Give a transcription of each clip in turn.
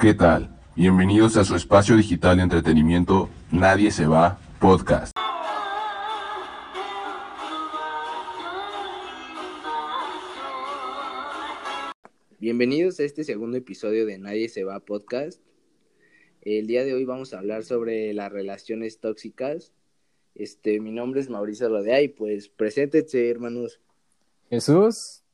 ¿Qué tal? Bienvenidos a su espacio digital de entretenimiento Nadie se va podcast. Bienvenidos a este segundo episodio de Nadie se va podcast. El día de hoy vamos a hablar sobre las relaciones tóxicas. Este, mi nombre es Mauricio Rodea y pues preséntense, hermanos. Jesús.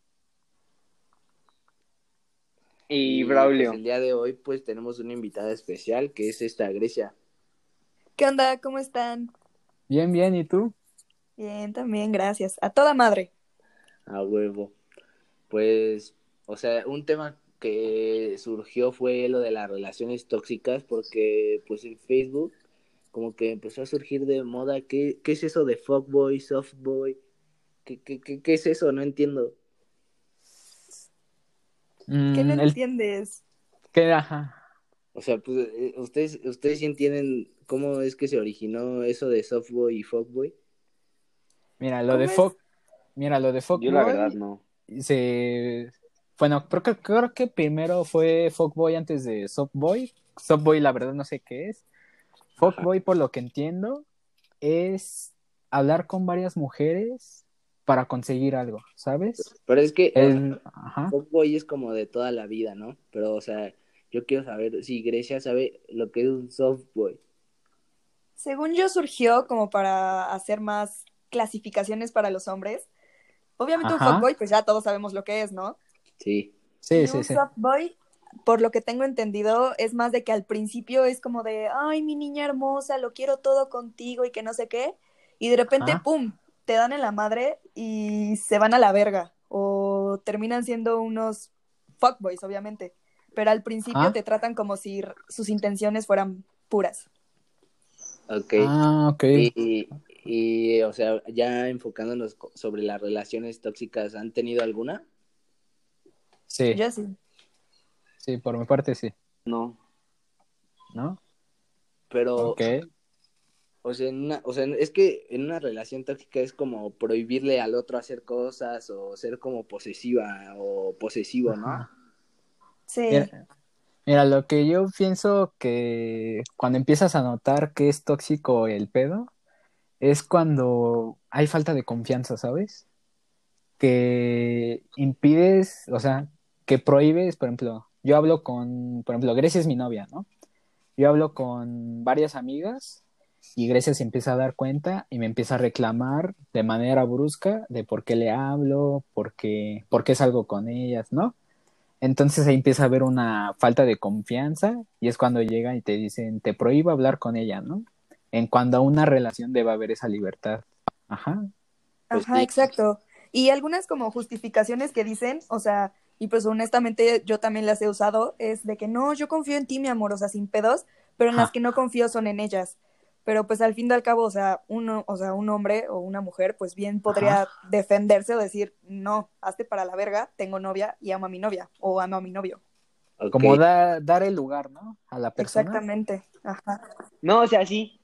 Y pues, Braulio. el día de hoy pues tenemos una invitada especial que es esta Grecia. ¿Qué onda? ¿Cómo están? Bien, bien, ¿y tú? Bien, también, gracias. A toda madre. A huevo. Pues, o sea, un tema que surgió fue lo de las relaciones tóxicas porque pues en Facebook como que empezó a surgir de moda qué, qué es eso de fuckboy, softboy, ¿Qué, qué, qué, qué es eso, no entiendo. ¿Qué no Mm, el- entiendes? ¿qué? Ajá. O sea, pues eh, ustedes ustedes sí entienden cómo es que se originó eso de softboy y fuckboy. Mira, lo de. Fox, mira, lo de Yo la verdad no. se bueno, creo que creo que primero fue Fuckboy antes de Softboy. Softboy, la verdad no sé qué es. Fuckboy, por lo que entiendo, es hablar con varias mujeres para conseguir algo, ¿sabes? Pero es que o sea, El, ajá. es como de toda la vida, ¿no? Pero o sea, yo quiero saber si Grecia sabe lo que es un softboy. Según yo surgió como para hacer más clasificaciones para los hombres. Obviamente un Ajá. fuckboy, pues ya todos sabemos lo que es, ¿no? Sí. Sí, Y sí, un sí. softboy, por lo que tengo entendido, es más de que al principio es como de, ay, mi niña hermosa, lo quiero todo contigo y que no sé qué. Y de repente, Ajá. ¡pum!, te dan en la madre y se van a la verga. O terminan siendo unos fuckboys, obviamente. Pero al principio te tratan como si sus intenciones fueran puras. Ok. Ah, ok. Y, y, o sea, ya enfocándonos sobre las relaciones tóxicas, ¿han tenido alguna? Sí, Yo sí. sí, por mi parte sí, No. ¿no? Pero, Ok. O sea, en una, o sea, es que en una relación tóxica es como prohibirle al otro hacer cosas o ser como posesiva o posesivo, ¿no? Ajá. Sí. Mira, mira, lo que yo pienso que cuando empiezas a notar que es tóxico el pedo, es cuando hay falta de confianza, ¿sabes? Que impides, o sea, que prohíbes, por ejemplo, yo hablo con, por ejemplo, Grecia es mi novia, ¿no? Yo hablo con varias amigas y Grecia se empieza a dar cuenta y me empieza a reclamar de manera brusca de por qué le hablo, por qué, por qué salgo con ellas, ¿no? Entonces ahí empieza a haber una falta de confianza y es cuando llegan y te dicen, te prohíbo hablar con ella, ¿no? En cuando a una relación debe haber esa libertad. Ajá. Pues Ajá, sí. exacto. Y algunas como justificaciones que dicen, o sea, y pues honestamente yo también las he usado, es de que no, yo confío en ti, mi amor, o sea, sin pedos, pero en Ajá. las que no confío son en ellas. Pero pues al fin y al cabo, o sea, uno, o sea, un hombre o una mujer, pues bien podría defenderse o decir, no, hazte para la verga, tengo novia y amo a mi novia, o amo a mi novio. Como da- dar el lugar, ¿no? A la persona. Exactamente. Ajá. No, o sea, sí.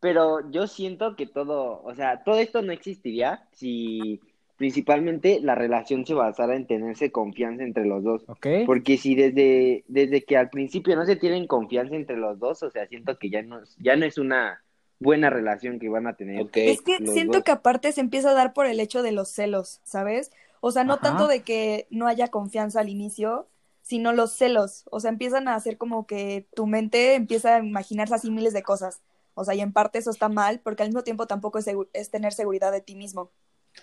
Pero yo siento que todo, o sea, todo esto no existiría si principalmente la relación se basara en tenerse confianza entre los dos. Porque si desde, desde que al principio no se tienen confianza entre los dos, o sea, siento que ya no, es- ya no es una buena relación que van a tener. Ok. Es que los siento dos. que aparte se empieza a dar por el hecho de los celos, ¿sabes? O sea, no Ajá. tanto de que no haya confianza al inicio, sino los celos. O sea, empiezan a hacer como que tu mente empieza a imaginarse así miles de cosas. O sea, y en parte eso está mal, porque al mismo tiempo tampoco es, es tener seguridad de ti mismo.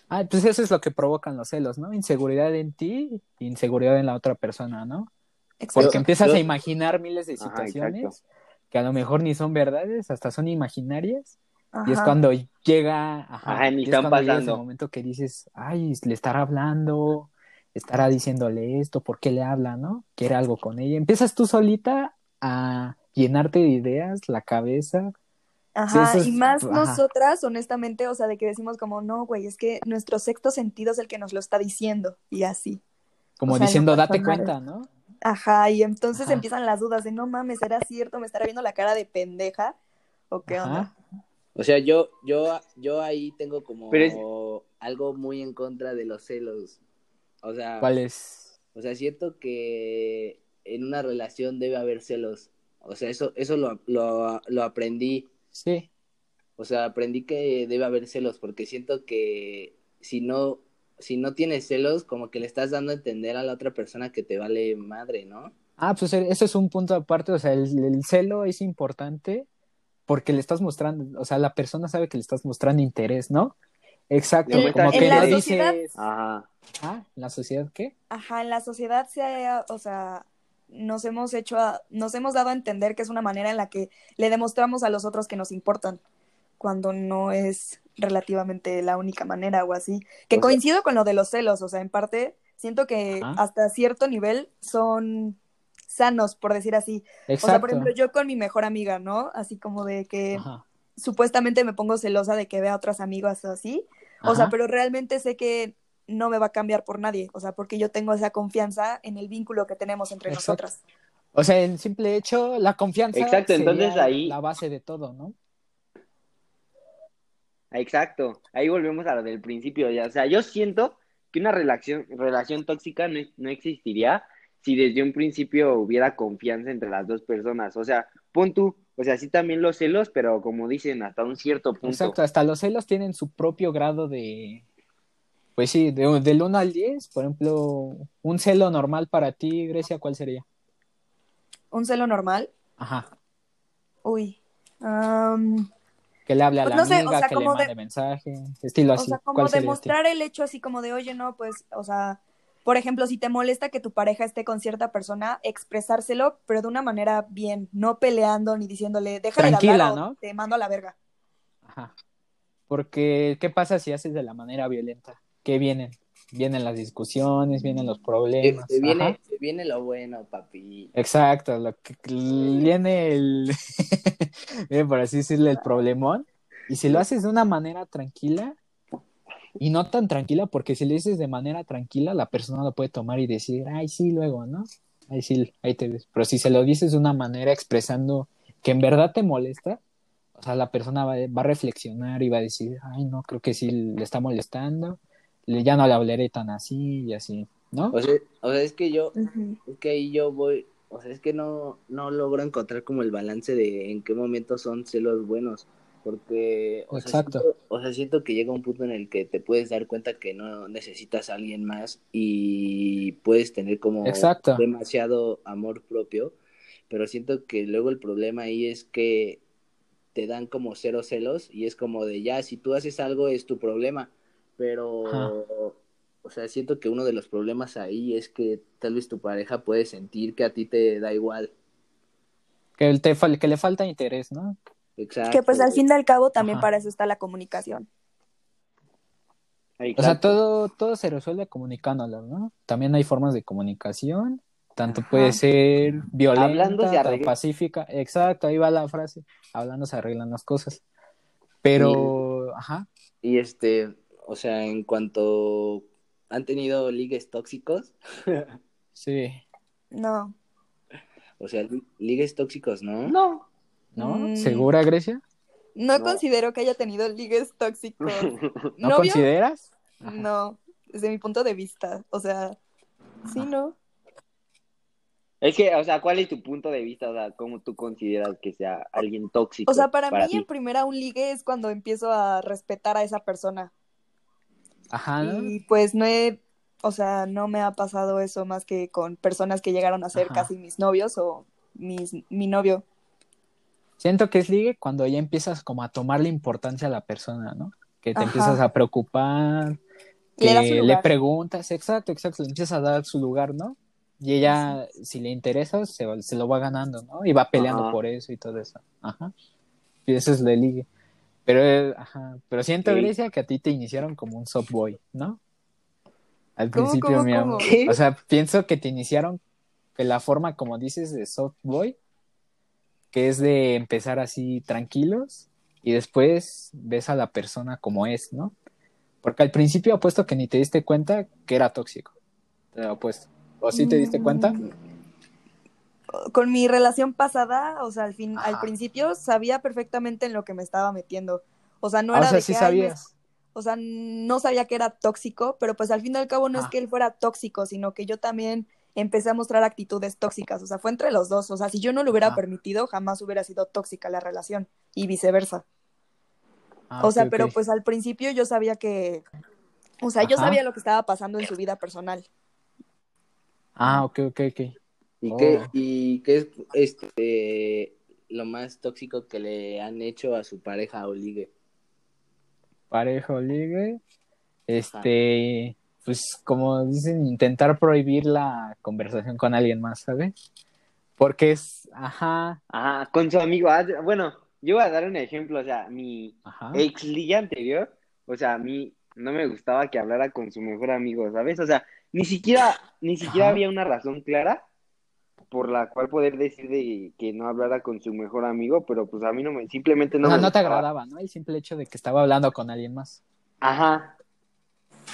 Ah, pues eso es lo que provocan los celos, ¿no? Inseguridad en ti, inseguridad en la otra persona, ¿no? Exacto. Porque empiezas yo- a imaginar miles de Ajá, situaciones exacto. que a lo mejor ni son verdades, hasta son imaginarias. Y es Ajá. cuando llega, ajá, Ajá, ni y es están ese pasando. momento que dices, ay, le estará hablando, estará diciéndole esto, ¿por qué le habla, no? Quiere algo con ella. Empiezas tú solita a llenarte de ideas, la cabeza. Ajá, Sí, y más ajá. nosotras, honestamente, o sea, de que decimos como, no, güey, es que nuestro sexto sentido es el que nos lo está diciendo, y así. Como O sea, no diciendo, date cuenta, ¿no? Ajá, y entonces Ajá. empiezan las dudas de, no mames, ¿será cierto? ¿Me estará viendo la cara de pendeja? ¿O qué Ajá. onda? O sea, yo, yo, yo ahí tengo como es- algo muy en contra de los celos. O sea, ¿Cuál es? o sea, siento que en una relación debe haber celos. O sea, eso, eso lo, lo, lo aprendí. Sí, O sea, aprendí que debe haber celos porque siento que si no, si no tienes celos, como que le estás dando a entender a la otra persona que te vale madre, ¿no? Ah, pues e- eso es un punto aparte, o sea, el, el celo es importante porque le estás mostrando, o sea, la persona sabe que le estás mostrando interés, ¿no? Exacto, En- como que sociedad- dices, Ajá. ah, ¿en la sociedad qué? Ajá, en la sociedad se ha, o sea, nos hemos hecho, a- nos hemos dado a entender que es una manera en la que le demostramos a los otros que nos importan, cuando no es relativamente la única manera o así. Que O sea- coincido con lo de los celos, o sea, en parte siento que hasta cierto nivel son sanos, por decir así. O sea, Exacto. por ejemplo, yo con mi mejor amiga, ¿no? Así como de que Ajá, supuestamente me pongo celosa de que vea a otras amigas así. O sea, pero realmente sé que no me va a cambiar por nadie. O sea, porque yo tengo esa confianza en el vínculo que tenemos entre Exacto. nosotras. O sea, el simple hecho, la confianza Exacto, entonces ahí- la base de todo, ¿no? Exacto, ahí volvemos a lo del principio, ya, o sea, yo siento que una relación, relación tóxica no, no existiría si desde un principio hubiera confianza entre las dos personas, o sea, pon tú, o sea, sí también los celos, pero como dicen, hasta un cierto punto. Exacto, hasta los celos tienen su propio grado de, pues sí, de, del 1 al 10, por ejemplo, un celo normal para ti, Grecia, ¿cuál sería? Un celo normal. Ajá, Uy. am, que le hable a Pues la sé, amiga, o sea, que le como de- mande mensaje, estilo o así. sea, como demostrar el hecho así como de, oye, no, pues, o sea, por ejemplo, si te molesta que tu pareja esté con cierta persona, expresárselo, pero de una manera bien, no peleando ni diciéndole, déjale Tranquila, hablar o ¿no? te mando a la verga. Ajá. Porque, ¿qué pasa si haces de la manera violenta? ¿Qué vienen? Vienen las discusiones, vienen los problemas. se viene, se viene lo bueno, papi. Exacto, lo que viene el, por así decirle, el problemón. Y si lo haces de una manera tranquila, y no tan tranquila, porque si lo dices de manera tranquila, la persona lo puede tomar y decir, ay, sí, luego, ¿no? Ay, sí, ahí te ves. Pero si se lo dices de una manera expresando que en verdad te molesta, o sea, la persona va, va a reflexionar y va a decir, ay, no, creo que sí le está molestando, le- ya no le hablaré tan así y así, ¿no? O sea, o sea, es que yo, es que ahí yo voy, o sea, es que no, no logro encontrar como el balance de en qué momento son celos buenos, porque, o sea, Exacto. siento, o sea, siento que llega un punto en el que te puedes dar cuenta que no necesitas a alguien más y puedes tener como Exacto. demasiado amor propio, pero siento que luego el problema ahí es que te dan como cero celos y es como de ya, si tú haces algo es tu problema, pero, Ajá. o sea, siento que uno de los problemas ahí es que tal vez tu pareja puede sentir que a ti te da igual. Que, te, fal- que le falta interés, ¿no? Exacto. Que pues al fin y al cabo también Ajá. para eso está la comunicación. O sea, todo, todo se resuelve comunicándolo, ¿no? También hay formas de comunicación, tanto Ajá. puede ser violenta, Hablando se tan pacífica, exacto, ahí va la frase, hablando se arreglan las cosas. Pero, ajá, Y este, o sea, en cuanto han tenido ligues tóxicos, sí, No. o sea, li- ligues tóxicos, ¿no? No. ¿no? Mm. ¿Segura, Grecia? No, No. considero que haya tenido ligues tóxicos. ¿No ¿Novio? consideras? Ajá. No, desde mi punto de vista. O sea, sí, no. Es que, o sea, ¿cuál es tu punto de vista? O sea, ¿cómo tú consideras que sea alguien tóxico? O sea, para, mí ti? en primera un ligue es cuando empiezo a respetar a esa persona. Ajá. Y pues no he, o sea, no me ha pasado eso más que con personas que llegaron a ser Ajá. casi mis novios o mis, mi novio. Siento que es ligue cuando ya empiezas como a tomarle importancia a la persona, ¿no? Que te Ajá. empiezas a preocupar, que le preguntas, exacto, exacto, le empiezas a dar su lugar, ¿no? Y ella, si le interesa, se, se lo va ganando, ¿no? Y va peleando Ajá. por eso y todo eso. Ajá. Y eso es de ligue. Pero, eh, ajá. Pero siento, Sí. Grecia, que a ti te iniciaron como un soft boy, ¿no? Al ¿Cómo, principio, cómo, mi amor. ¿Qué? O sea, pienso que te iniciaron de la forma, como dices, de soft boy, que es de empezar así tranquilos y después ves a la persona como es, ¿no? Porque al principio apuesto que ni te diste cuenta que era tóxico. Te lo apuesto. ¿O sí te diste cuenta? Con mi relación pasada, o sea, al fin, al principio sabía perfectamente en lo que me estaba metiendo. O sea, no Ah, era o sea, de sí que, sabías. o sea, no sabía que era tóxico, pero pues al fin y al cabo no es Ajá. que él fuera tóxico, sino que yo también empecé a mostrar actitudes tóxicas, o sea, fue entre los dos, o sea, si yo no lo hubiera Ah. permitido, jamás hubiera sido tóxica la relación y viceversa. Ah, o sea, pero pues al principio yo sabía que, o sea, yo sabía lo que estaba pasando en su vida personal. Ah, ok, ok, ok. ¿Y Oh. qué, y qué es este, lo más tóxico que le han hecho a su pareja o ligue? Pareja o ligue. Este, pues como dicen, intentar prohibir la conversación con alguien más, ¿sabes? Porque es, ajá, Ajá, con su amigo. ah, Bueno, yo voy a dar un ejemplo. O sea, mi ajá. ex liga anterior, o sea, a mí no me gustaba que hablara con su mejor amigo, ¿sabes? O sea, ni siquiera, ni siquiera Ajá. había una razón clara por la cual poder decir de que no hablara con su mejor amigo, pero pues a mí no me, simplemente no O sea, me no te gustaba. agradaba, ¿no? El simple hecho de que estaba hablando con alguien más. Ajá,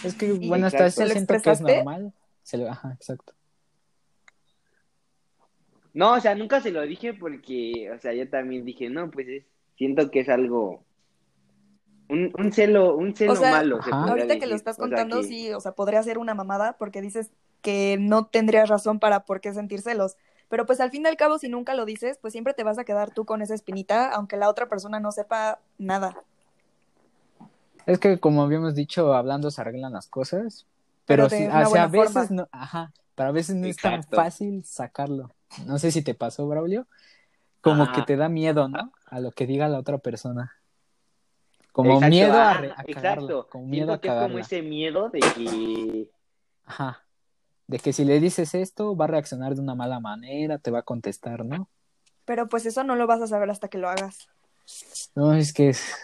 Es que, ¿Y bueno, hasta eso ¿Se lo siento que es normal. Se lo- Ajá, exacto. No, o sea, nunca se lo dije porque, o sea, yo también dije, no, pues es, siento que es algo, un, un celo, un celo O sea, malo, se Ahorita que lo estás O sea, contando, que- sí, o sea, podría ser una mamada porque dices que no tendrías razón para por qué sentir celos. Pero pues al fin y al cabo, si nunca lo dices, pues siempre te vas a quedar tú con esa espinita, aunque la otra persona no sepa nada. Es que como habíamos dicho, hablando se arreglan las cosas. Pero, una o sea, a veces forma. no, ajá, pero a veces no es tan fácil sacarlo. No sé si te pasó, Braulio. Como Ajá. que te da miedo, ¿no? A lo que diga la otra persona. Como Exacto, miedo a, ah, a cagarla, exacto. como miedo a Siento que es como cagarla. ese miedo de que Ajá. De que si le dices esto, va a reaccionar de una mala manera, te va a contestar, ¿no? Pero pues eso no lo vas a saber hasta que lo hagas. No, es que es,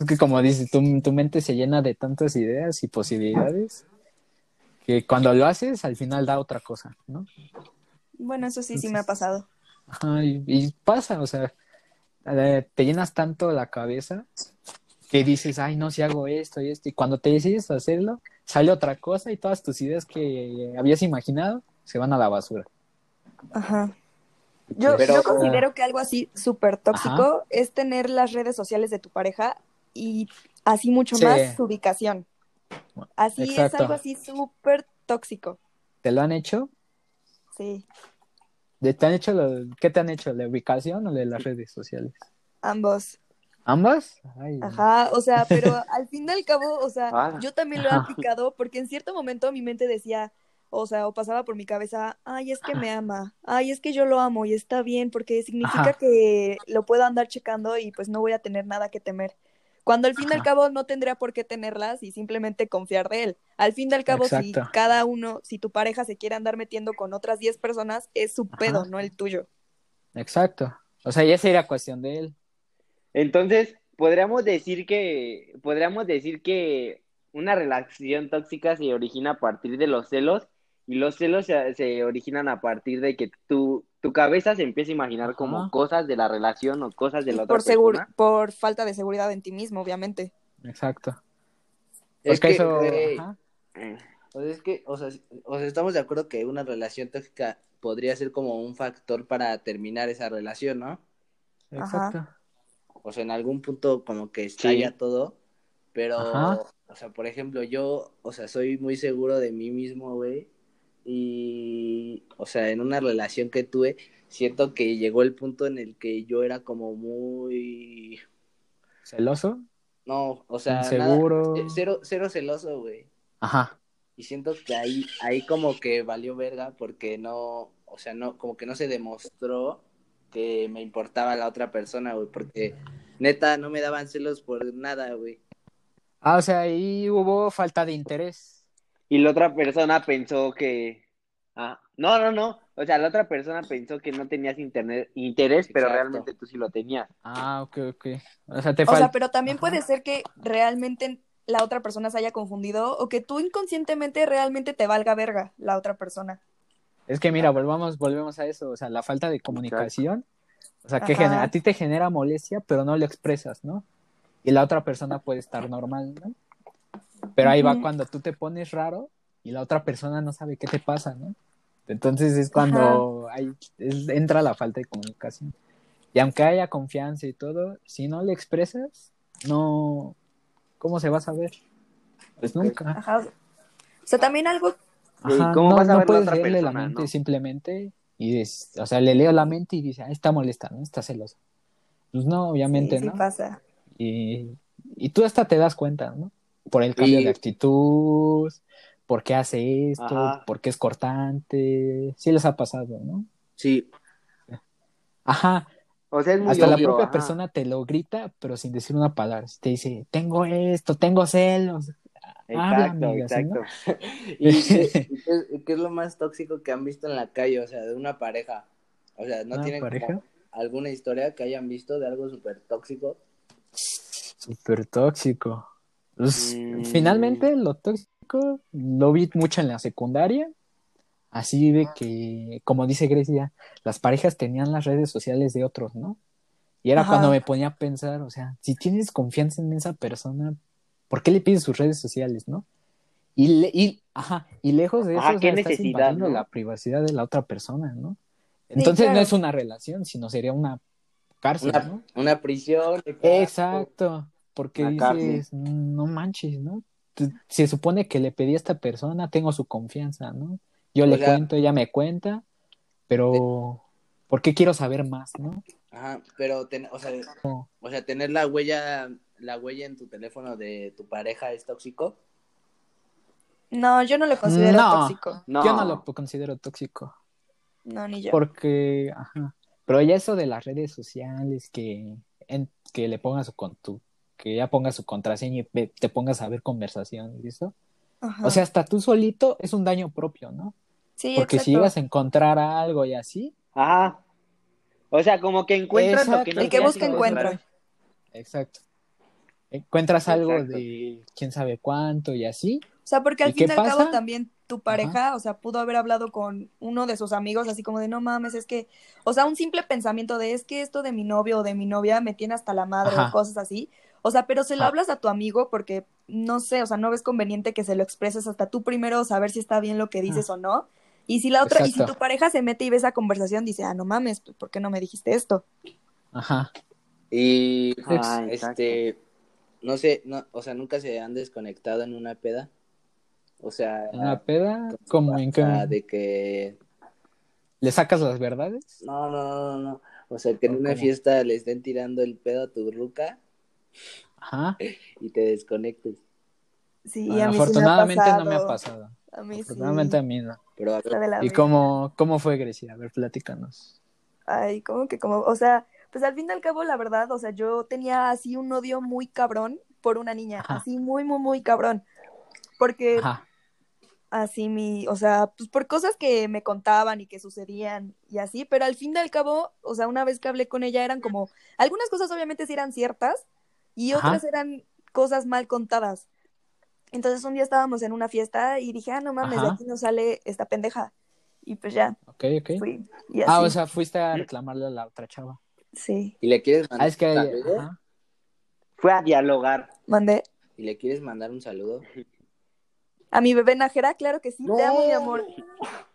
es que como dices, tu, tu mente se llena de tantas ideas y posibilidades que cuando lo haces, al final da otra cosa, ¿no? Bueno, eso sí, sí me ha pasado. Ajá, y, y pasa, o sea, te llenas tanto la cabeza que dices, ay, no, si hago esto y esto, y cuando te decides hacerlo, sale otra cosa y todas tus ideas que habías imaginado se van a la basura. Ajá. Yo, Pero- yo considero que algo así súper tóxico Ajá. es tener las redes sociales de tu pareja y así mucho Sí. más su ubicación. Así es algo así súper tóxico. ¿Te lo han hecho? Sí, ¿De- ¿Te han hecho lo- ¿Qué te han hecho? ¿La ubicación o de las redes sociales? ambos. ¿Ambas? Ay, Ajá, o sea, pero al fin y al cabo, o sea, Ah. yo también lo he aplicado porque en cierto momento mi mente decía, o sea, o pasaba por mi cabeza, ay, es que me ama, ay, es que yo lo amo y está bien porque significa Ajá. que lo puedo andar checando y pues no voy a tener nada que temer. Cuando al fin y al cabo no tendría por qué tenerlas y simplemente confiar de él. Al fin y al cabo, si cada uno, si tu pareja se quiere andar metiendo con otras 10 personas, es su pedo, no el tuyo. Exacto. O sea, ya sería cuestión de él. Entonces, podríamos decir que, podríamos decir que una relación tóxica se origina a partir de los celos y los celos se, se originan a partir de que tu, tu cabeza se empieza a imaginar como Ajá. cosas de la relación o cosas de la otra por, persona. por falta de seguridad en ti mismo, obviamente. Exacto. Es que, eso. Eh, O sea, es que, o sea, o sea, estamos de acuerdo que una relación tóxica podría ser como un factor para terminar esa relación, ¿no? Exacto. O sea, en algún punto como que estalla Sí. todo, pero, Ajá. o sea, por ejemplo, yo, o sea, soy muy seguro de mí mismo, güey, y, o sea, en una relación que tuve, siento que llegó el punto en el que yo era como muy, ¿Celoso? no, o sea, cero, cero celoso, güey. Ajá. Y siento que ahí, ahí como que valió verga porque no, o sea, no, como que no se demostró que me importaba la otra persona, güey, porque neta no me daban celos por nada, güey. Ah, o sea, ahí hubo falta de interés. Y la otra persona pensó que, ah, no, no, no, o sea, la otra persona pensó que no tenías internet, interés, pero realmente tú sí lo tenías. Ah, ok, ok. O sea, te O sea, pero también Ajá. puede ser que realmente la otra persona se haya confundido o que tú inconscientemente realmente te valga verga la otra persona. Es que mira, volvamos, volvemos a eso. O sea, la falta de comunicación. O sea, que genera- a ti te genera molestia, pero no lo expresas, ¿no? Y la otra persona puede estar normal, ¿no? Pero ahí va cuando tú te pones raro y la otra persona no sabe qué te pasa, ¿no? Entonces es cuando hay, es- entra la falta de comunicación. Y aunque haya confianza y todo, si no le expresas, no, ¿cómo se va a saber? Pues nunca. Ajá. O sea, también algo Ajá, ¿cómo no, vas a no ver la puedes otra leerle la persona, mente no? simplemente y es, o sea, le leo la mente y dice, ah, está molesta, ¿no? Está celosa. Pues no, obviamente Sí, sí no. pasa. Y, y tú hasta te das cuenta, ¿no? Por el cambio de actitud, por qué hace esto, Ajá. por qué es cortante. Sí les ha pasado, ¿no? Sí, Ajá, O sea, es muy hasta la propia ajá. persona te lo grita, pero sin decir una palabra. Te dice, tengo esto, tengo celos. Habla, Exacto, amiga, ¿sí, no? exacto. ¿Y qué, es lo más tóxico que han visto en la calle? O sea, de una pareja. O sea, ¿no ¿Una tienen alguna historia que hayan visto de algo súper tóxico? Súper tóxico. Pues, Mm. Finalmente, lo tóxico lo vi mucho en la secundaria. Así de que, como dice Grecia, las parejas tenían las redes sociales de otros, ¿no? Y era Ajá. cuando me ponía a pensar, o sea, si tienes confianza en esa persona, ¿por qué le pides sus redes sociales, no? Y, le- y, ajá, y lejos de eso, Ajá, o sea, estás invadiendo ¿no? la privacidad de la otra persona, ¿no? Entonces no claro. es una relación, sino sería una cárcel, Una, ¿no? una prisión. Exacto, porque Una dices, no manches, ¿no? Se supone que le pedí a esta persona, tengo su confianza, ¿no? Yo O le sea- cuento, ella me cuenta, pero ¿por qué quiero saber más, no? Ajá, pero, ten- o, sea, No. o sea, tener la huella, la huella en tu teléfono de tu pareja es tóxico. No, yo no lo considero No. tóxico. No. Yo no lo considero tóxico, No, ni yo. porque, ajá, pero ya eso de las redes sociales, que, en- que le ponga su con tu, que ya ponga su contraseña y te pongas a ver conversaciones y eso. Ajá. O sea, hasta tú solito es un daño propio, ¿no? sí, Porque si llegas a encontrar algo y así, Ajá. O sea, como que encuentras lo que no El que busca encuentra. Exacto. Encuentras algo Exacto. de quién sabe cuánto y así. O sea, porque al ¿Y fin y al cabo también tu pareja, o sea, pudo haber hablado con uno de sus amigos así como de no mames, es que, o sea, un simple pensamiento de es que esto de mi novio o de mi novia me tiene hasta la madre Ajá. o cosas así. O sea, pero se lo hablas a tu amigo porque no sé, o sea, no ves conveniente que se lo expreses hasta tú primero saber si está bien lo que dices o no. Y si la otra, y si tu pareja se mete y ve esa conversación, dice, ah, no mames, pues, ¿por qué no me dijiste esto? Ajá. Y Ah, exacto. este, no sé, no, o sea, nunca se han desconectado en una peda. O sea, En la peda, como en que de que le sacas las verdades. no, no, no, no, no. O sea, que en ¿O una cómo? fiesta le estén tirando el pedo a tu ruca Ajá. y te desconectes. Sí, Bueno, a mí sí me ha afortunadamente no me ha pasado. A mí sí. Afortunadamente a mí no. Pero a ver, ¿Y cómo, cómo fue Grecia? A ver, platícanos. Ay, como que como, o sea, pues al fin y al cabo, la verdad, o sea, yo tenía así un odio muy cabrón por una niña, Ajá. así muy, muy, muy cabrón. Porque Ajá. así mi, o sea, pues por cosas que me contaban y que sucedían y así, pero al fin y al cabo, o sea, una vez que hablé con ella eran como, algunas cosas obviamente sí eran ciertas y Ajá. otras eran cosas mal contadas. Entonces un día estábamos en una fiesta y dije, ah, no mames, de aquí no sale esta pendeja. Y pues ya, Ok, ok. fui. Y así, Ah, o sea, fuiste a reclamarle a la otra chava. sí, y le quieres Ah, mandar es que... un saludo Ajá. Fue a dialogar. mandé. y le quieres mandar un saludo. A mi bebé Najera, claro que sí, te amo, mi amor.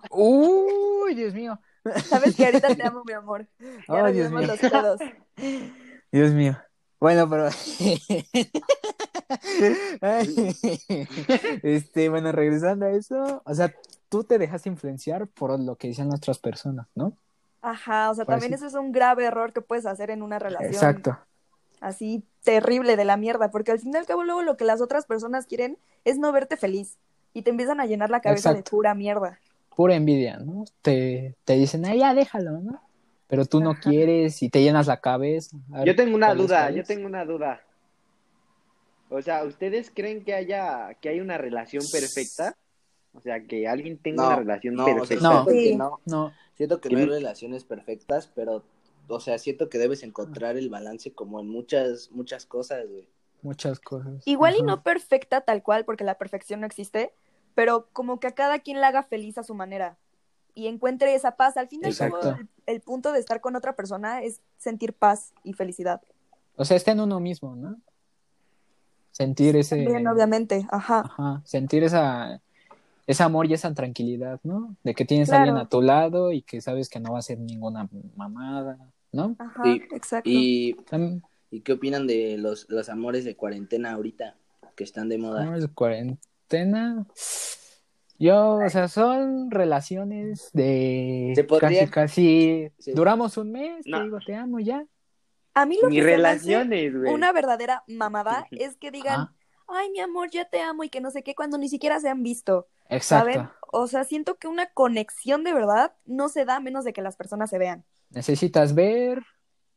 Uy, Dios mío. Sabes que ahorita te amo, mi amor. Ya Ay, nos Dios vemos mío. los pedos. Dios mío. Bueno, pero. Este, bueno, regresando a eso. O sea, tú te dejas influenciar por lo que dicen las otras personas, ¿no? Ajá, o sea, Pues también eso es un grave error que puedes hacer en una relación. Exacto. Así terrible de la mierda, porque al fin y al cabo luego lo que las otras personas quieren es no verte feliz y te empiezan a llenar la cabeza de pura mierda. Pura envidia, ¿no? Te, te dicen, ah, ya déjalo, ¿no? Pero tú no Ajá. quieres y te llenas la cabeza. Ver, Yo tengo una ¿cuál es, duda, yo tengo una duda. O sea, ¿ustedes creen que haya que hay una relación perfecta? O sea, que alguien tenga No, una relación no, o sea, perfecta. No. siento que Sí. no. No, Siento que no hay relaciones perfectas, pero, o sea, siento que debes encontrar el balance como en muchas, muchas cosas, güey. muchas cosas. Igual y no perfecta tal cual, porque la perfección no existe, pero como que a cada quien la haga feliz a su manera y encuentre esa paz. Al fin y al cabo, Exacto. el, el punto de estar con otra persona es sentir paz y felicidad. O sea, está en uno mismo, ¿no? Sentir ese. Bien, obviamente, ajá. Ajá, sentir esa, ese amor y esa tranquilidad, ¿no? De que tienes a alguien a tu lado y que sabes que no va a ser ninguna mamada, ¿no? Ajá, Sí, exacto. Y, ¿y qué opinan de los, los amores de cuarentena ahorita que están de moda? amores de cuarentena. Yo, o sea, son relaciones de Se podría- casi, casi, Sí. duramos un mes, No. te digo, te amo ya. A mí lo Ni que relaciones, güey. una verdadera mamada es que digan, ay, mi amor, ya te amo y que no sé qué, cuando ni siquiera se han visto, exacto. ¿saben? O sea, siento que una conexión de verdad no se da a menos de que las personas se vean. Necesitas ver,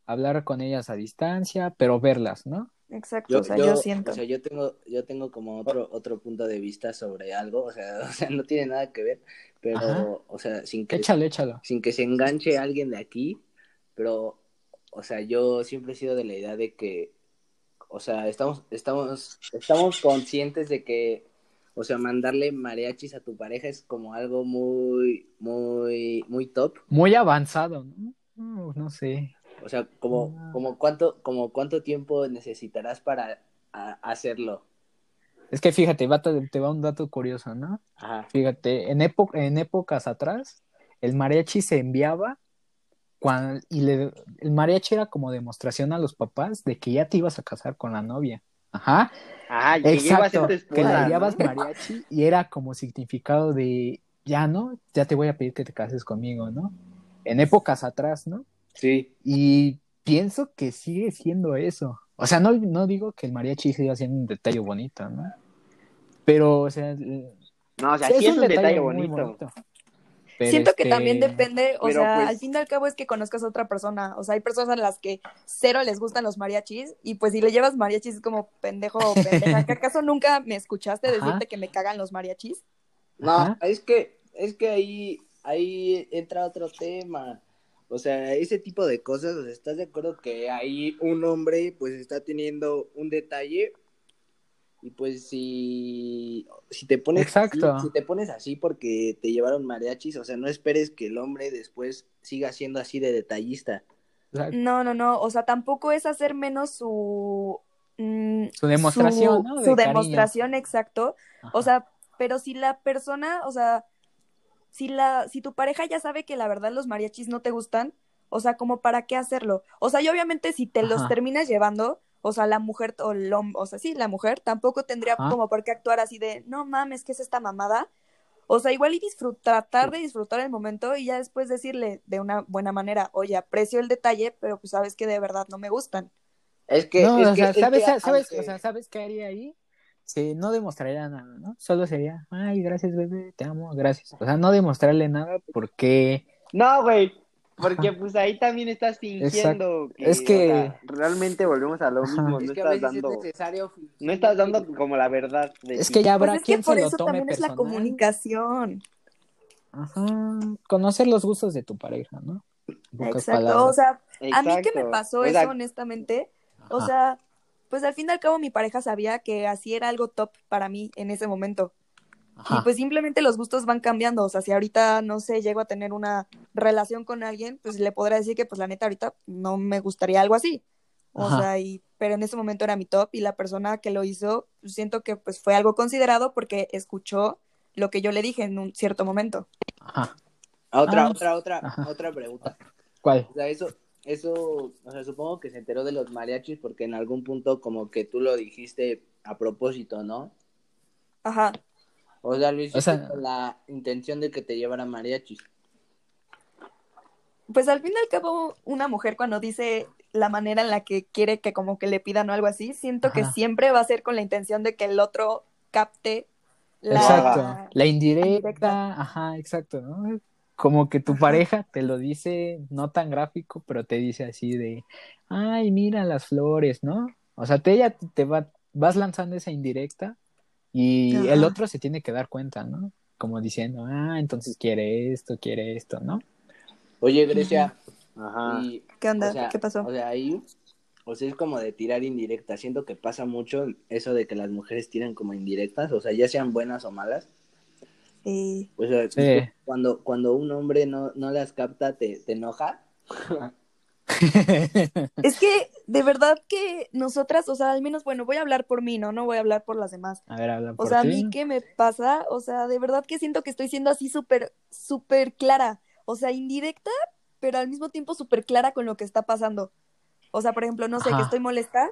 hablar con ellas a distancia, pero verlas, ¿no? Exacto, o sea, yo, siento. o sea, yo tengo, yo tengo como otro, otro punto de vista sobre algo, o sea, o sea, no tiene nada que ver, pero, Ajá. o sea, sin que, Échalo, échalo. sin que se enganche alguien de aquí, pero, o sea, yo siempre he sido de la idea de que, o sea, estamos, estamos, estamos conscientes de que, o sea, mandarle mariachis a tu pareja es como algo muy, muy, muy top. Muy avanzado, ¿no? No, no sé. O sea, como, Ah. como cuánto, como cuánto tiempo necesitarás para a- hacerlo. Es que fíjate, va, te, te va un dato curioso, ¿no? Ajá. Fíjate, en, épo- en épocas atrás, el mariachi se enviaba cuan- y le, el mariachi era como demostración a los papás de que ya te ibas a casar con la novia. Ajá, Ajá, que iba a ser exacto, tu que esposa, le ¿no? enviabas mariachi y era como significado de, ya no, ya te voy a pedir que te cases conmigo, ¿no? En épocas atrás, ¿no? Sí. Y pienso que sigue siendo eso. O sea, no, no digo que el mariachi siga siendo un detalle bonito, ¿no? Pero, o sea, No, o sea, sí es un detalle bonito. Siento que este, también depende, o pero sea, pues- al fin y al cabo es que conozcas a otra persona. O sea, hay personas a las que cero les gustan los mariachis y pues si le llevas mariachis es como pendejo o pendeja. ¿Que acaso nunca me escuchaste Ajá. decirte que me cagan los mariachis? No, Ajá. es que, es que ahí, ahí entra otro tema. O sea, ese tipo de cosas, o sea, ¿estás de acuerdo que ahí un hombre pues está teniendo un detalle? Y pues si, si te pones Exacto. así, si te pones así porque te llevaron mariachis, o sea, no esperes que el hombre después siga siendo así de detallista. No, no, no. O sea, tampoco es hacer menos su. mm, Su demostración, su- ¿no? De Su cariño. demostración, exacto. ajá. O sea, pero si la persona, o sea, si la, si tu pareja ya sabe que la verdad los mariachis no te gustan, o sea, como para qué hacerlo. O sea, y obviamente si te los terminas llevando, o sea, la mujer o el hom- o sea, sí, la mujer tampoco tendría Ajá. como por qué actuar así de, no mames, ¿qué es esta mamada? O sea, igual y disfrutar, tratar de disfrutar el momento y ya después decirle de una buena manera, oye, aprecio el detalle, pero pues sabes que de verdad no me gustan. Es que, no, es o que- sea, es que ¿sabes, sabes, aunque- o sea, ¿sabes qué haría ahí? Sí, no demostraría nada, ¿no? Solo sería, ay, gracias, bebé, te amo, gracias. O sea, no demostrarle nada porque, No, güey. Porque pues ahí también estás fingiendo que, Es que- o sea, realmente volvemos a lo mismo, es no que a estás veces dando es necesario fingir no estás dando como la verdad de es ti. que ya Pues habrá es que quien por se lo eso tome también es la personal. comunicación. Ajá, conocer los gustos de tu pareja, ¿no? Pocas Exacto, palabras. o sea, a mí que me pasó O sea, eso, honestamente, o sea, pues al fin y al cabo mi pareja sabía que así era algo top para mí en ese momento. Ajá. Y pues simplemente los gustos van cambiando, o sea, si ahorita, no sé, llego a tener una relación con alguien, pues le podré decir que pues la neta ahorita no me gustaría algo así. O Ajá. sea, y, pero en ese momento era mi top y la persona que lo hizo, pues, siento que pues fue algo considerado porque escuchó lo que yo le dije en un cierto momento. Ajá. Otra, Ah, otra, otra, ajá. otra pregunta. ¿Cuál? O sea, eso, eso, o sea, supongo que se enteró de los mariachis porque en algún punto como que tú lo dijiste a propósito, ¿no? Ajá. O sea, con la intención de que te llevaran mariachis. Pues al fin y al cabo, una mujer cuando dice la manera en la que quiere que como que le pidan o algo así, siento que siempre va a ser con la intención de que el otro capte la... Exacto. La indirecta, indirecta. ajá, exacto, ¿no? Como que tu pareja te lo dice, no tan gráfico, pero te dice así de, ay, mira las flores, ¿no? O sea, te, ella te va, vas lanzando esa indirecta y Ajá. el otro se tiene que dar cuenta, ¿no? Como diciendo, ah, entonces quiere esto, quiere esto, ¿no? Oye, Grecia, Ajá. y, ¿Qué onda? o sea, ¿Qué pasó? O sea, ahí, o sea, es como de tirar indirectas. Siento que pasa mucho eso de que las mujeres tiran como indirectas, o sea, ya sean buenas o malas. Sí. O sea, Sí. cuando, cuando un hombre no, no las capta, te, te enoja. Es que de verdad que nosotras, o sea, al menos, bueno, voy a hablar por mí, ¿no? No voy a hablar por las demás. A ver, habla O por sea, a mí, ¿qué me pasa? O sea, de verdad que siento que estoy siendo así súper, súper clara. O sea, indirecta, pero al mismo tiempo súper clara con lo que está pasando. O sea, por ejemplo, no sé, Ajá. que estoy molesta.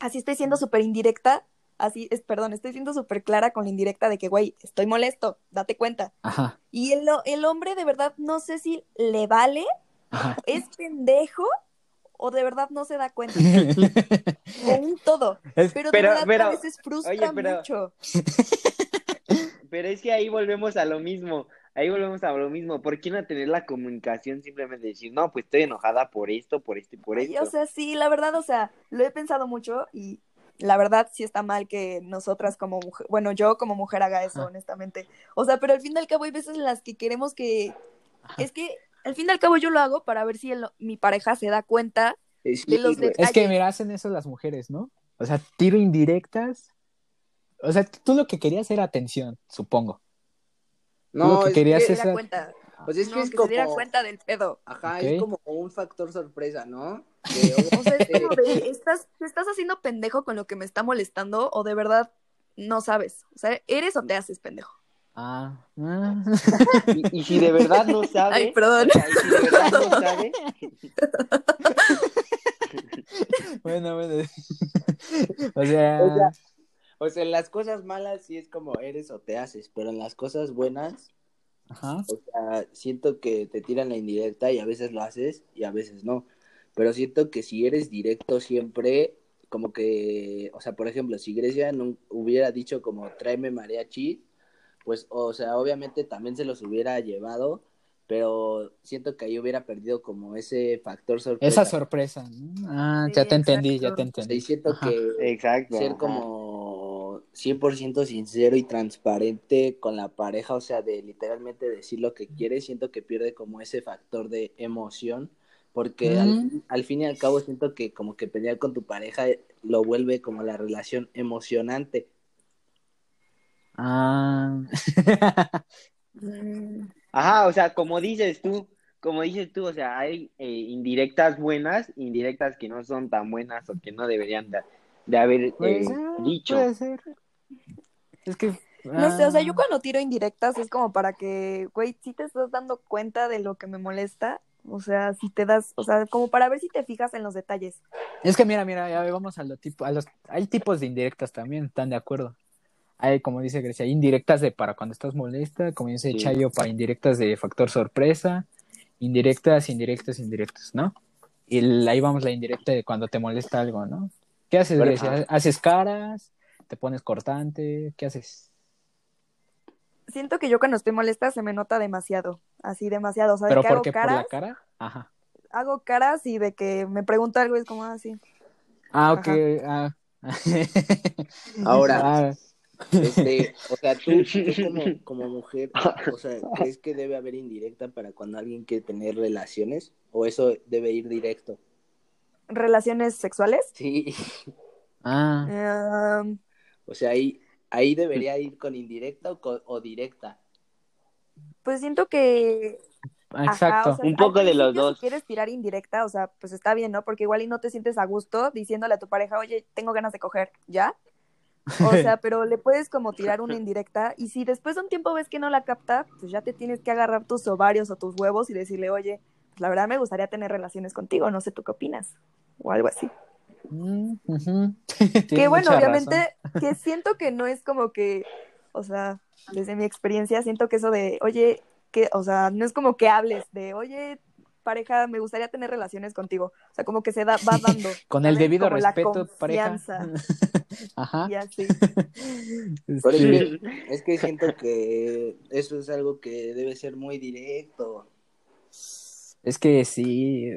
Así estoy siendo súper indirecta, así, es, perdón, estoy siendo súper clara con la indirecta de que, güey, estoy molesto, date cuenta. Ajá, Y el, el hombre de verdad no sé si le vale, ajá. es pendejo o de verdad no se da cuenta. O un todo. Es- Pero, Pero- de verdad pero- a veces frustra oye, pero- mucho. Pero es que ahí volvemos a lo mismo. Ahí volvemos a lo mismo. ¿Por qué no tener la comunicación simplemente decir, no, pues estoy enojada por esto, por esto y por Ay, esto? o sea, sí, la verdad, o sea, lo he pensado mucho y la verdad sí está mal que nosotras como mujer, bueno, yo como mujer haga eso, Ajá. honestamente. O sea, pero al fin y al cabo hay veces en las que queremos que, es que al fin y al cabo yo lo hago para ver si el- mi pareja se da cuenta sí, de los detalles. Es que mira, hacen eso las mujeres, ¿no? O sea, tiro indirectas. O sea, tú lo que querías era atención, supongo. lo No, que es querías que, diera cuenta. pues es que es que como, se diera cuenta del pedo. ajá, es como un factor sorpresa, ¿no? Que O sea, es obviamente- como de, ¿estás, ¿te estás haciendo pendejo con lo que me está molestando o de verdad no sabes? O sea, ¿eres o te haces pendejo? Ah, ah. Y, y si de verdad no sabe, Ay, perdón. o sea, y si de verdad no sabe, bueno, bueno. o sea, O sea, O sea, en las cosas malas sí es como eres o te haces, pero en las cosas buenas, ajá. o sea, siento que te tiran la indirecta y a veces lo haces y a veces no. Pero siento que si eres directo siempre, como que, o sea, por ejemplo, si Grecia no hubiera dicho como tráeme mariachi, pues, o sea, obviamente también se los hubiera llevado, pero siento que ahí hubiera perdido como ese factor sorpresa. Esa sorpresa. ¿no? Ah, Sí, ya te entendí, ya exacto. te entendí. y siento Ajá. que exacto. ser ajá. como 100% sincero y transparente con la pareja, o sea, de literalmente decir lo que quiere, siento que pierde como ese factor de emoción, porque al, Mm. fin- al fin y al cabo siento que como que pelear con tu pareja lo vuelve como la relación emocionante. Ah. Ajá, o sea, como dices tú, como dices tú, o sea, hay eh, indirectas buenas, indirectas que no son tan buenas o que no deberían de, de haber eh, ser, dicho. puede ser. Es que. No sé, o sea, yo ah, cuando tiro indirectas es como para que, güey, si te estás dando cuenta de lo que me molesta, o sea, si te das, o sea, como para ver si te fijas en los detalles. Es que mira, mira, ya vamos a lo tipo, a los, hay tipos de indirectas también, están de acuerdo. Hay, como dice Grecia, hay indirectas de para cuando estás molesta, como dice Sí. Chayo, para indirectas de factor sorpresa, indirectas, indirectas, indirectas, ¿no? Y el- ahí vamos la indirecta de cuando te molesta algo, ¿no? ¿Qué haces, Pero- Grecia? ¿Haces caras? ¿Te pones cortante? ¿Qué haces? Siento que yo cuando estoy molesta se me nota demasiado, así demasiado, o sea, de ¿Pero que hago qué? ¿Por la caras, cara? Ajá. hago caras y de que me pregunta algo y es como así. Ah, ok. Ah. Ahora, Ah, Este, o sea, tú, tú como, como mujer, o sea, ¿crees que debe haber indirecta para cuando alguien quiere tener relaciones? ¿O eso debe ir directo? Relaciones sexuales. Sí, ah. Em, o sea, ahí, ahí debería ir con indirecta o, con- o directa. pues siento que Ajá, Exacto. o sea, Un poco de los dos. Si quieres tirar indirecta, o sea, pues está bien, ¿no? Porque igual y no te sientes a gusto diciéndole a tu pareja, oye, tengo ganas de coger, ¿ya? O sea, pero le puedes como tirar una indirecta y si después de un tiempo ves que no la capta, pues ya te tienes que agarrar tus ovarios o tus huevos y decirle, oye, pues la verdad me gustaría tener relaciones contigo, no sé tú qué opinas, o algo así. Mm. Que bueno, obviamente, que siento que no es como que, o sea, desde mi experiencia, siento que eso de, oye, que, o sea, no es como que hables de, oye, pareja, me gustaría tener relaciones contigo. O sea, como que se da, va dando. Con el debido Como la respeto, pareja. confianza Ajá. Y así. Este, que, es que siento que eso es algo que debe ser muy directo. es que sí.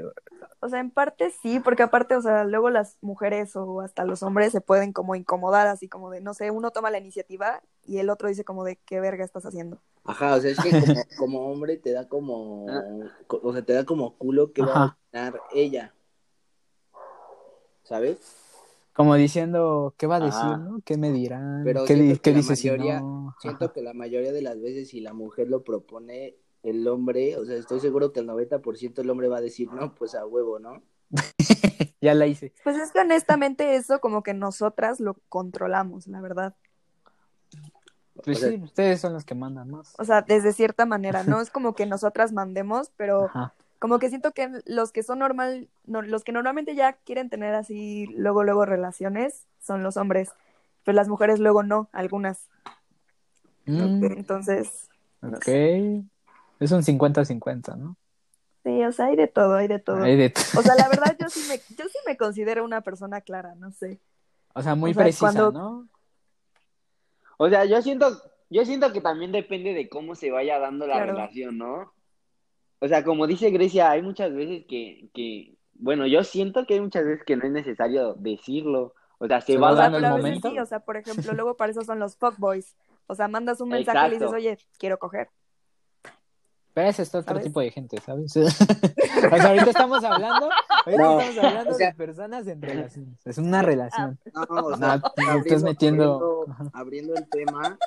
O sea, en parte sí, porque aparte, o sea, luego las mujeres o hasta los hombres se pueden como incomodar, así como de, no sé, uno toma la iniciativa y el otro dice como de, ¿qué verga estás haciendo? Ajá, o sea, es que como, como hombre te da como, co- o sea, te da como culo que va a opinar ella. ¿Sabes? Como diciendo, ¿qué va a decir, Ajá. no? ¿Qué me dirán? Pero ¿Qué, di- siento que qué la dice si no? Siento Ajá. que la mayoría de las veces si la mujer lo propone, el hombre, o sea, estoy seguro que el 90% el hombre va a decir, no, pues a huevo, ¿no? Ya la hice. Pues es que honestamente eso como que nosotras lo controlamos, la verdad. Pues O sea, sí, ustedes son los que mandan más. O sea, desde cierta manera, no es como que nosotras mandemos, pero Ajá. como que siento que los que son normal, no, los que normalmente ya quieren tener así luego luego relaciones son los hombres. Pero las mujeres luego no, algunas. Mm, Entonces, ok. Es un 50-50, ¿no? sí, o sea, hay de todo, hay de todo. Hay de t- O sea, la verdad, yo sí me, yo sí me considero una persona clara, no sé. o sea, muy o sea, precisa, cuando- ¿no? O sea, yo siento, yo siento que también depende de cómo se vaya dando la Claro. relación, ¿no? O sea, como dice Grecia, hay muchas veces que, que, bueno, yo siento que hay muchas veces que no es necesario decirlo. O sea, se Se va va O sea, dando dando el momento. sí, o sea, por ejemplo, luego para eso son los fuckboys. O sea, mandas un mensaje y le dices, oye, quiero coger. Pero ese es otro ¿Sabes? tipo de gente, ¿sabes? o sea, ahorita estamos hablando, ahorita No, estamos hablando o sea- de personas en relaciones. Es una relación. No, o No, sea, tú estás metiendo- abriendo, abriendo el tema,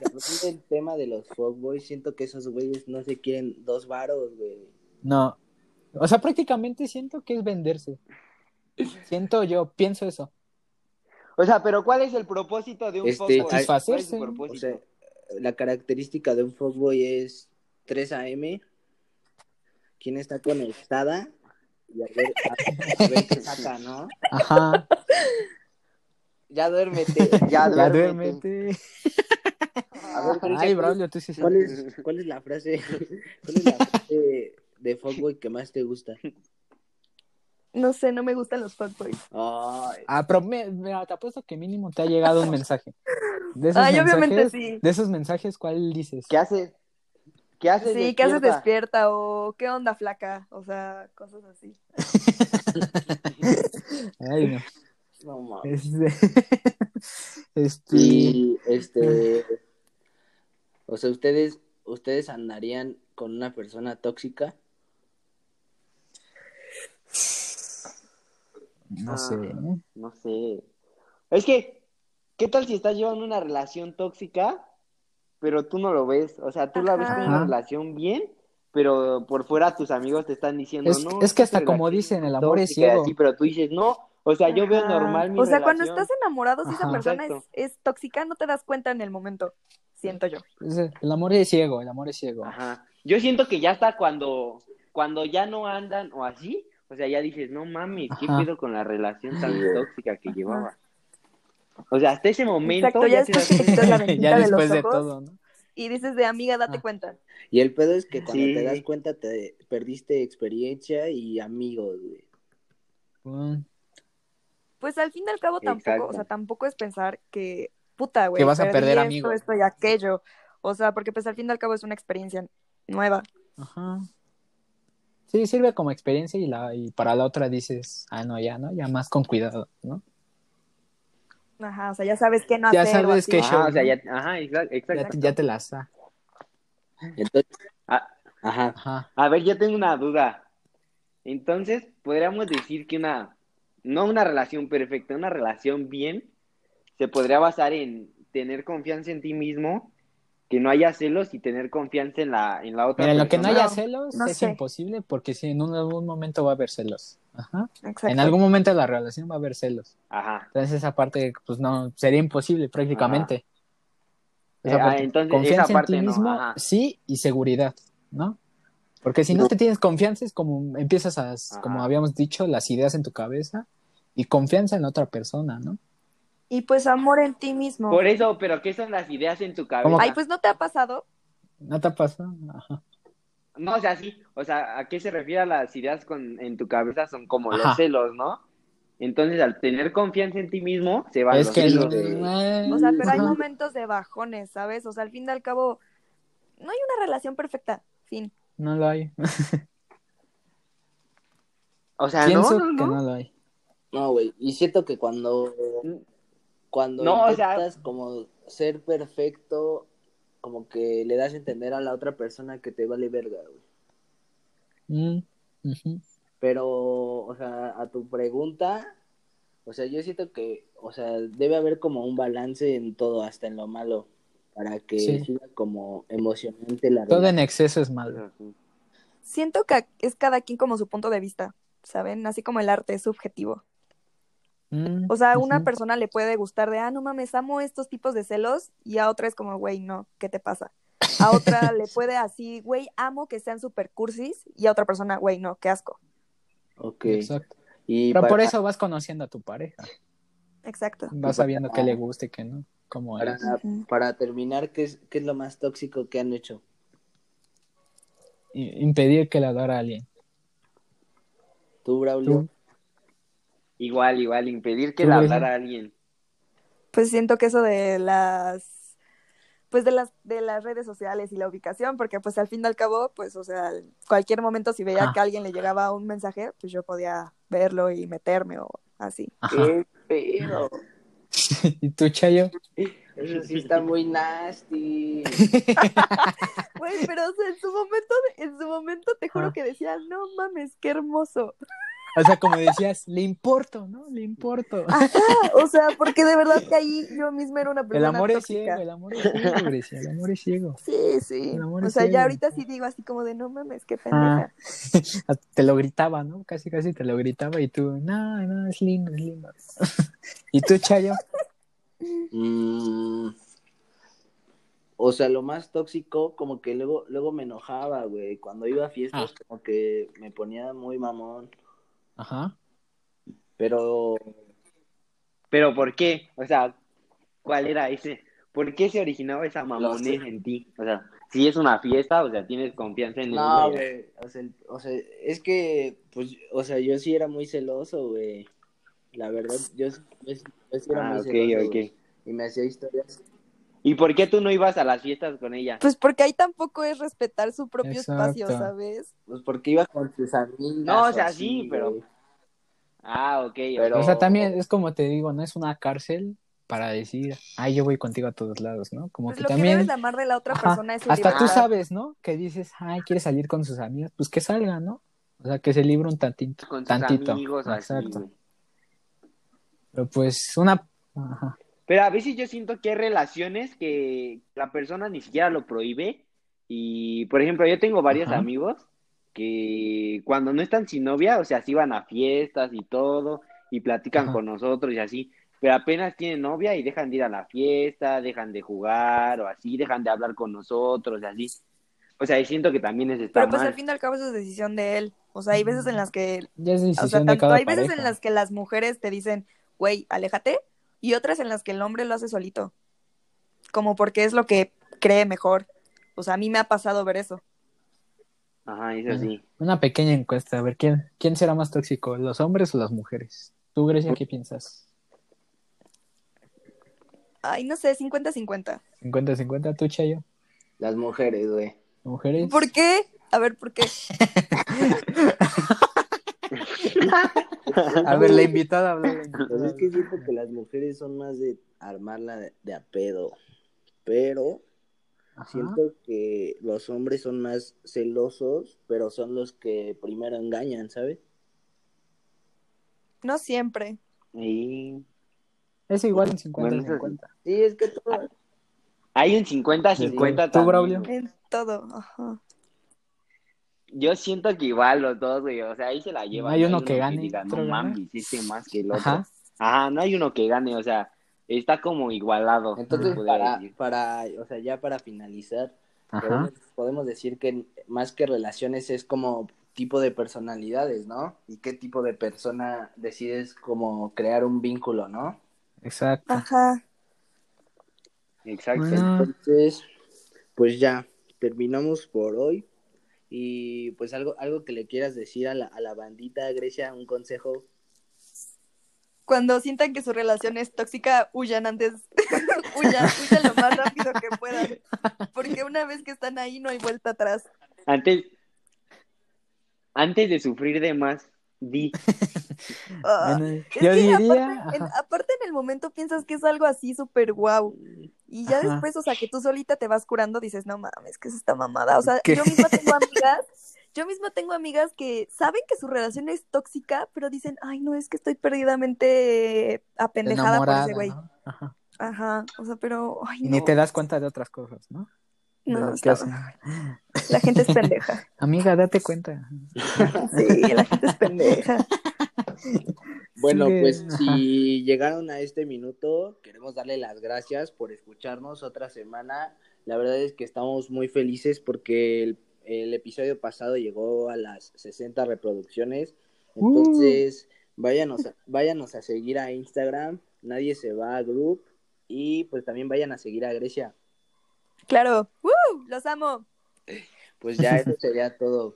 abriendo el tema de los fuckboys, siento que esos güeyes no se quieren dos varos, güey. No. O sea, prácticamente siento que es venderse. Siento yo, pienso eso. O sea, pero ¿cuál es el propósito de un Este, fuckboy? ¿Cuál es su satisfacerse. propósito? O sea, la característica de un fuckboy es 3 AM, quién está conectada y a ver, a- a ver qué saca, ¿no? Ajá. Ya duérmete. ya Ya duérmete. A ver, Ay, ¿cuál- Braulio, tú sí ¿Cuál es, ¿Cuál es la frase, cuál es la frase de fuckboy que más te gusta? No sé, no me gustan los fuckboys. Ay, Ah, pero me- mira, te apuesto que mínimo te ha llegado un mensaje. De esos Ay, obviamente sí. de esos mensajes, ¿cuál dices? ¿Qué haces? ¿Qué haces? Sí, ¿qué haces despierta? O ¿qué onda flaca? O sea, cosas así. Ay, no. no mames. Este, este, Y este, o sea, ustedes, ustedes andarían con una persona tóxica. no Ah. sé. ¿eh? No sé. Es que, ¿qué tal si estás llevando una relación tóxica, pero tú no lo ves? O sea, tú la ves como una relación bien, pero por fuera tus amigos te están diciendo, Es- no. es que hasta como dicen, el amor es ciego. así, pero tú dices, no. O sea, yo veo normal mi O sea, cuando estás enamorado, si esa Ajá. persona es, es tóxica, no te das cuenta en el momento. Siento yo. El amor es ciego, el amor es ciego. Ajá. Yo siento que ya está cuando, cuando ya no andan o así, o sea, ya dices, no mames, ¿qué Ajá. pedo con la relación tan tóxica que llevaba? O sea, hasta ese momento Exacto, ya te quitas la ya de después de todo, ¿no? y dices de amiga, date Ah. cuenta. Y el pedo es que cuando Sí. te das cuenta te perdiste experiencia y amigos, güey. Pues al fin y al cabo tampoco, Exacto. o sea, tampoco es pensar que, puta, güey, Que vas a perder esto, amigos. esto y aquello. O sea, porque pues al fin y al cabo es una experiencia nueva. Ajá. Sí, sirve como experiencia y, la, y para la otra dices, ah, no, ya, ¿no? Ya más con cuidado, ¿no? Ajá, o sea, ya sabes qué no Ya hacer sabes qué Ajá, show, o sea, ya, ajá, exacto, Ya, exacto. te- ya te las da. Entonces, Ah, ajá. Ajá. A ver, yo tengo una duda. Entonces, podríamos decir que una, no una relación perfecta, una relación bien, se podría basar en tener confianza en ti mismo, que no haya celos y tener confianza en la, en la otra Mira, en lo que no persona. haya No, celos no es sé. imposible porque si en un- algún momento va a haber celos. Ajá. Exacto. En algún momento de la relación va a haber celos. Ajá. Entonces esa parte, pues no, sería imposible prácticamente. Esa Eh, ah, parte. entonces, Confianza esa parte en ti no, mismo, ajá. sí, y seguridad, ¿no? Porque si no No. te tienes confianza es como empiezas a, como habíamos dicho, las ideas en tu cabeza y confianza en la otra persona, ¿no? Y pues amor en ti mismo. Por eso, pero ¿qué son las ideas en tu cabeza? Ay, pues no te ha pasado. ¿No te pasa? Ajá. No, o sea, sí, o sea, ¿a qué se refiere a las ideas con, en tu cabeza? Son como Ajá. los celos, ¿no? Entonces, al tener confianza en ti mismo, se van Es los que celos. O sea, pero hay momentos de bajones, ¿sabes? O sea, al fin y al cabo, no hay una relación perfecta. Fin. No lo hay. O sea, Pienso no, no, que no. no lo hay. No, güey. Y siento que cuando, cuando No, o sea- intentas como ser perfecto, como que le das a entender a la otra persona que te vale verga, güey. Mm. Pero, o sea, a tu pregunta, o sea, yo siento que, o sea, debe haber como un balance en todo, hasta en lo malo, para que Sí. siga como emocionante la Todo en exceso es malo. Siento que es cada quien como su punto de vista, ¿saben? Así como el arte es subjetivo. Mm, O sea, a una persona le puede gustar de, ah, no mames, amo estos tipos de celos, y a otra es como, güey, no, ¿qué te pasa? A otra le puede así, güey, amo que sean super cursis, y a otra persona, güey, no, qué asco. Ok. Exacto. Y Pero por para- eso vas conociendo a tu pareja. Exacto. Vas sabiendo qué le gusta y qué no. Cómo Para, para terminar, ¿qué es, ¿qué es lo más tóxico que han hecho? I- Impedir que le adora a alguien. ¿Tú, Braulio? Tú. Igual, igual, impedir que ¿Tú, le hablara a alguien. Pues siento que eso de las pues de las de las redes sociales y la ubicación, porque pues al fin y al cabo, pues o sea, cualquier momento si veía Ajá. que a alguien le llegaba un mensaje, pues yo podía verlo y meterme o así. ¿Qué pedo? ¿Y tú, Chayo? Eso sí está muy nasty. Güey, pero o sea, en su momento, en su momento te juro Ajá. que decía, no mames, qué hermoso. O sea, como decías, le importo, ¿no? Le importo. Ajá, o sea, porque de verdad que ahí yo misma era una el persona amor es ciego, el amor es ciego, Grecia, el amor es ciego. Sí, sí. El amor O es sea, ciego. ya ahorita sí digo así como de no mames, qué Ah. pendeja. Te lo gritaba, ¿no? Casi, casi te lo gritaba y tú, no, no, es lindo, es lindo. ¿Y tú, Chayo? Mm, o sea, lo más tóxico, como que luego, luego me enojaba, güey. Cuando iba a fiestas, Ah. como que me ponía muy mamón. Ajá. Pero Pero ¿por qué? O sea, ¿cuál era ese? ¿Por qué se originaba esa mamonez en ti? O sea, si es una fiesta, o sea, tienes confianza en No, güey, o sea, el- o sea, es que, pues, o sea, yo sí era muy celoso, güey. La verdad, yo, yo, yo sí era Ah, muy ok, celoso, ok. güey. Y me hacía historias. ¿Y por qué tú no ibas a las fiestas con ella? Pues porque ahí tampoco es respetar su propio Exacto. espacio, ¿sabes? Pues porque iba con sus amigas. No, o sea, así, sí, pero-. Ah, ok. Pero- O sea, también es como te digo, no es una cárcel para decir, ay, yo voy contigo a todos lados, ¿no? Como Pues que lo que también... debes de amar de la otra Ajá, persona es su Hasta tú libertad. sabes, ¿no? Que dices, ay, quiere salir con sus amigas, pues que salga, ¿no? O sea, que se libre un tantito. Con sus tantito. amigos, Exacto. Pero pues una... Ajá. Pero a veces yo siento que hay relaciones que la persona ni siquiera lo prohíbe. Y, por ejemplo, yo tengo varios Ajá. amigos que cuando no están sin novia, o sea, sí van a fiestas y todo, y platican Ajá. con nosotros y así. Pero apenas tienen novia y dejan de ir a la fiesta, dejan de jugar o así, dejan de hablar con nosotros y así. O sea, y siento que también es está Pero pues mal. al fin y al cabo eso es decisión de él. O sea, hay veces en las que, Ya es o decisión sea, de tanto cada hay veces pareja. en las que las mujeres te dicen, güey, aléjate, y otras en las que el hombre lo hace solito. Como porque es lo que cree mejor. O sea, a mí me ha pasado ver eso. Ajá, eso sí. Una pequeña encuesta, a ver, ¿quién, ¿quién será más tóxico, los hombres o las mujeres? Tú, Grecia, ¿qué piensas? Ay, no sé, 50-50. 50-50, tú, Chayo, Las mujeres, güey. mujeres. ¿Por qué? A ver, ¿por qué? A ver, la invitada habla. Pues es que siento que las mujeres son más de armarla de, de a pedo. Pero Ajá. siento que los hombres son más celosos, pero son los que primero engañan, ¿sabes? No siempre. Y Es igual en Bueno, eso 50-50. Sí, es que todo. hay un 50-50 ¿Tú, también. Braulio? En todo. Ajá. Yo siento que igual los dos, güey, o sea, ahí se la llevan. No hay uno uno que gane, diga, no mames, hiciste más que el otro. Ajá. Ajá. no hay uno que gane, o sea, está como igualado. Entonces, para, decir. para, o sea, ya para finalizar, podemos, podemos decir que más que relaciones es como tipo de personalidades, ¿no? Y qué tipo de persona decides como crear un vínculo, ¿no? Exacto. Ajá. Exacto. Bueno. Entonces, pues ya, terminamos por hoy. Y pues algo, algo que le quieras decir a la, a la bandita, Grecia, un consejo. Cuando sientan que su relación es tóxica, huyan antes. huyan, huyan lo más rápido que puedan. Porque una vez que están ahí no hay vuelta atrás. Antes, antes de sufrir de más, di. Ah. Bueno, Es yo que diría. aparte, en, aparte en el momento piensas que es algo así súper guau. Y ya Ajá. después, o sea, que tú solita te vas curando, dices, no mames, que es esta mamada. O sea, ¿Qué? yo misma tengo amigas, yo misma tengo amigas que saben que su relación es tóxica, pero dicen, ay, no, es que estoy perdidamente apendejada por ese güey. ¿no? Ajá. Ajá, o sea, pero, ay, Y no. ni te das cuenta de otras cosas, ¿no? No, hacen. la gente es pendeja. Amiga, date cuenta. Sí, la gente es pendeja. Bueno, pues ajá. si llegaron a este minuto, queremos darle las gracias por escucharnos otra semana. La verdad es que estamos muy felices porque el, el episodio pasado llegó a las 60 reproducciones. Uh. Entonces, váyanos, a, váyanos a seguir a Instagram Nadie se va a group. Y pues también vayan a seguir a Grecia. Claro. ¡Woo! Los amo. Pues ya eso sería todo.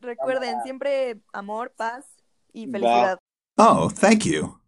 Recuerden, siempre amor, paz y felicidad. Oh, thank you.